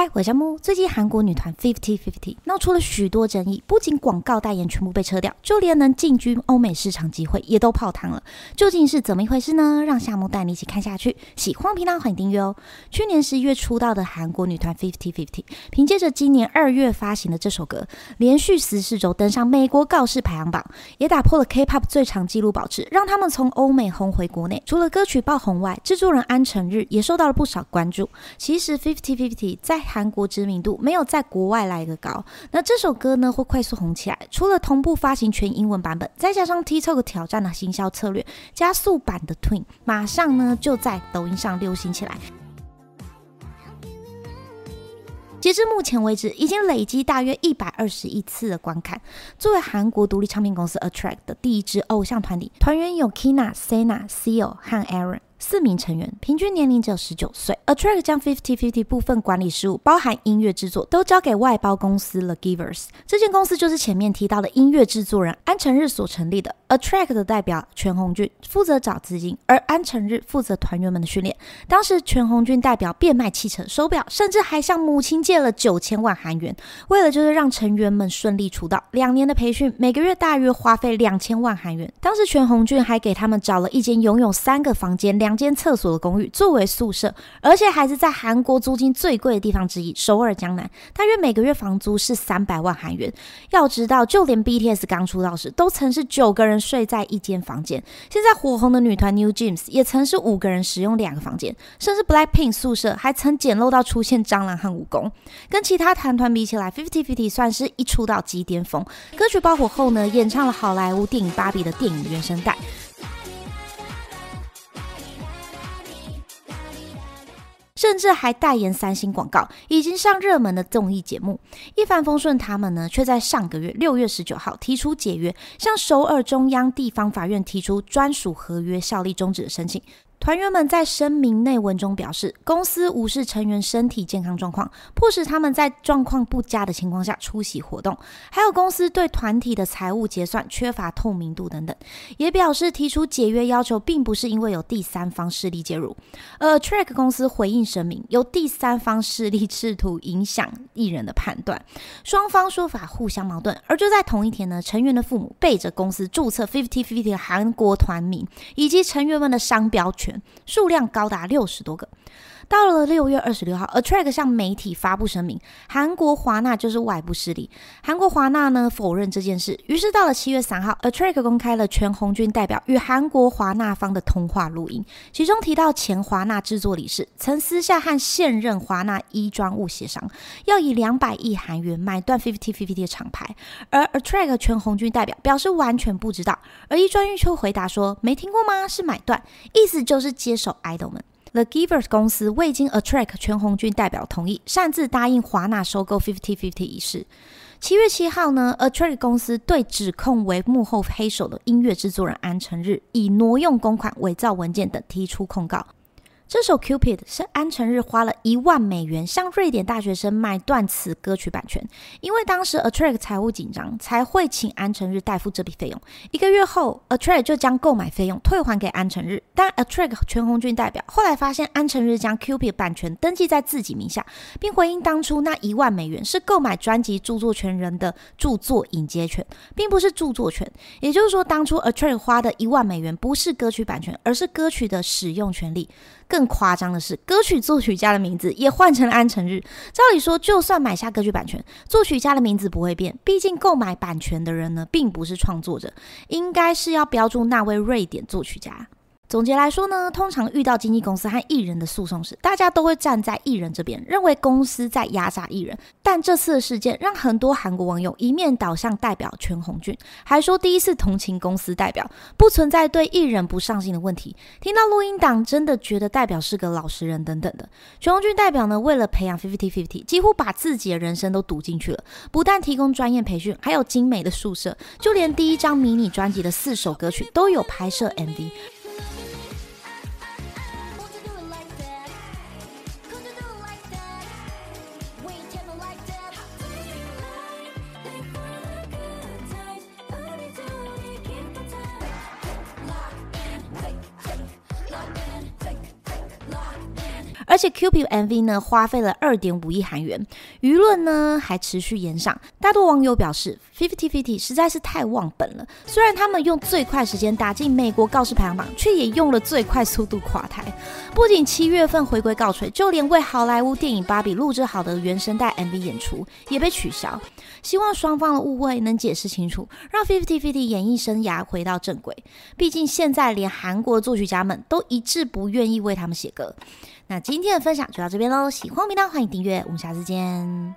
嗨，我是夏木。最近韩国女团 Fifty Fifty 闹出了许多争议，不仅广告代言全部被撤掉，就连能进军欧美市场机会也都泡汤了。究竟是怎么一回事呢？让夏木带你一起看下去。喜欢频道欢迎订阅哦。去年十一月出道的韩国女团 Fifty Fifty，凭借着今年二月发行的这首歌，连续十四周登上美国告示排行榜，也打破了 K-pop 最长纪录保持，让他们从欧美红回国内。除了歌曲爆红外，制作人安成日也受到了不少关注。其实 Fifty Fifty 在韩国知名度没有在国外来的高，那这首歌呢会快速红起来。除了同步发行全英文版本，再加上 TikTok 挑战的行销策略，加速版的 Twin 马上呢就在抖音上流行起来。截至目前为止，已经累积大约一百二十亿次的观看。作为韩国独立唱片公司 Attract 的第一支偶像团体，团员有 Kina、Sena、Seal 和 Aaron。四名成员，平均年龄只有十九岁。Attract 将 Fifty Fifty 部分管理事务，包含音乐制作，都交给外包公司 The Givers。这间公司就是前面提到的音乐制作人安成日所成立的。Attract 的代表全红俊负责找资金，而安成日负责团员们的训练。当时全红俊代表变卖汽车、手表，甚至还向母亲借了九千万韩元，为了就是让成员们顺利出道。两年的培训，每个月大约花费两千万韩元。当时全红俊还给他们找了一间拥有三个房间、两两间厕所的公寓作为宿舍，而且还是在韩国租金最贵的地方之一——首尔江南，大约每个月房租是三百万韩元。要知道，就连 BTS 刚出道时，都曾是九个人睡在一间房间。现在火红的女团 New Jeans 也曾是五个人使用两个房间，甚至 Blackpink 宿舍还曾简陋到出现蟑螂和蜈蚣。跟其他韩团比起来，Fifty Fifty 算是一出道即巅峰。歌曲爆火后呢，演唱了好莱坞电影《芭比》的电影原声带。甚至还代言三星广告，已经上热门的综艺节目。一帆风顺，他们呢却在上个月六月十九号提出解约，向首尔中央地方法院提出专属合约效力终止的申请。团员们在声明内文中表示，公司无视成员身体健康状况，迫使他们在状况不佳的情况下出席活动；还有公司对团体的财务结算缺乏透明度等等。也表示提出解约要求，并不是因为有第三方势力介入。而 Track 公司回应声明，有第三方势力试图影响艺人的判断，双方说法互相矛盾。而就在同一天呢，成员的父母背着公司注册 Fifty Fifty 的韩国团名，以及成员们的商标数量高达六十多个。到了六月二十六号，Attract 向媒体发布声明，韩国华纳就是外部势力。韩国华纳呢否认这件事。于是到了七月三号，Attract 公开了全红军代表与韩国华纳方的通话录音，其中提到前华纳制作理事曾私下和现任华纳一专务协商，要以两百亿韩元买断 Fifty Fifty 的厂牌。而 Attract 全红军代表表示完全不知道，而一专玉秋回答说没听过吗？是买断，意思就是接手 idol 们。The Givers 公司未经 Attract 全红军代表同意，擅自答应华纳收购 Fifty Fifty 一事。七月七号呢，Attract 公司对指控为幕后黑手的音乐制作人安成日，以挪用公款、伪造文件等提出控告。这首 Cupid 是安成日花了一万美元向瑞典大学生买断此歌曲版权，因为当时 Attract 财务紧张，才会请安成日代付这笔费用。一个月后，Attract 就将购买费用退还给安成日，但 Attract 全红俊代表后来发现安成日将 Cupid 版权登记在自己名下，并回应当初那一万美元是购买专辑著作权人的著作引接权，并不是著作权。也就是说，当初 Attract 花的一万美元不是歌曲版权，而是歌曲的使用权利。更夸张的是，歌曲作曲家的名字也换成了安成日。照理说，就算买下歌曲版权，作曲家的名字不会变，毕竟购买版权的人呢，并不是创作者，应该是要标注那位瑞典作曲家。总结来说呢，通常遇到经纪公司和艺人的诉讼时，大家都会站在艺人这边，认为公司在压榨艺人。但这次的事件让很多韩国网友一面倒向代表全红俊，还说第一次同情公司代表，不存在对艺人不上心的问题。听到录音档，真的觉得代表是个老实人等等的。全红俊代表呢，为了培养 Fifty Fifty，几乎把自己的人生都赌进去了，不但提供专业培训，还有精美的宿舍，就连第一张迷你专辑的四首歌曲都有拍摄 MV。且 Cupid MV 呢花费了二点五亿韩元，舆论呢还持续延上。大多网友表示，Fifty Fifty 实在是太忘本了。虽然他们用最快时间打进美国告示排行榜，却也用了最快速度垮台。不仅七月份回归告吹，就连为好莱坞电影《芭比》录制好的原声带 MV 演出也被取消。希望双方的误会能解释清楚，让 Fifty Fifty 演艺生涯回到正轨。毕竟现在连韩国作曲家们都一致不愿意为他们写歌。那今天的分享就到这边喽，喜欢频道欢迎订阅，我们下次见。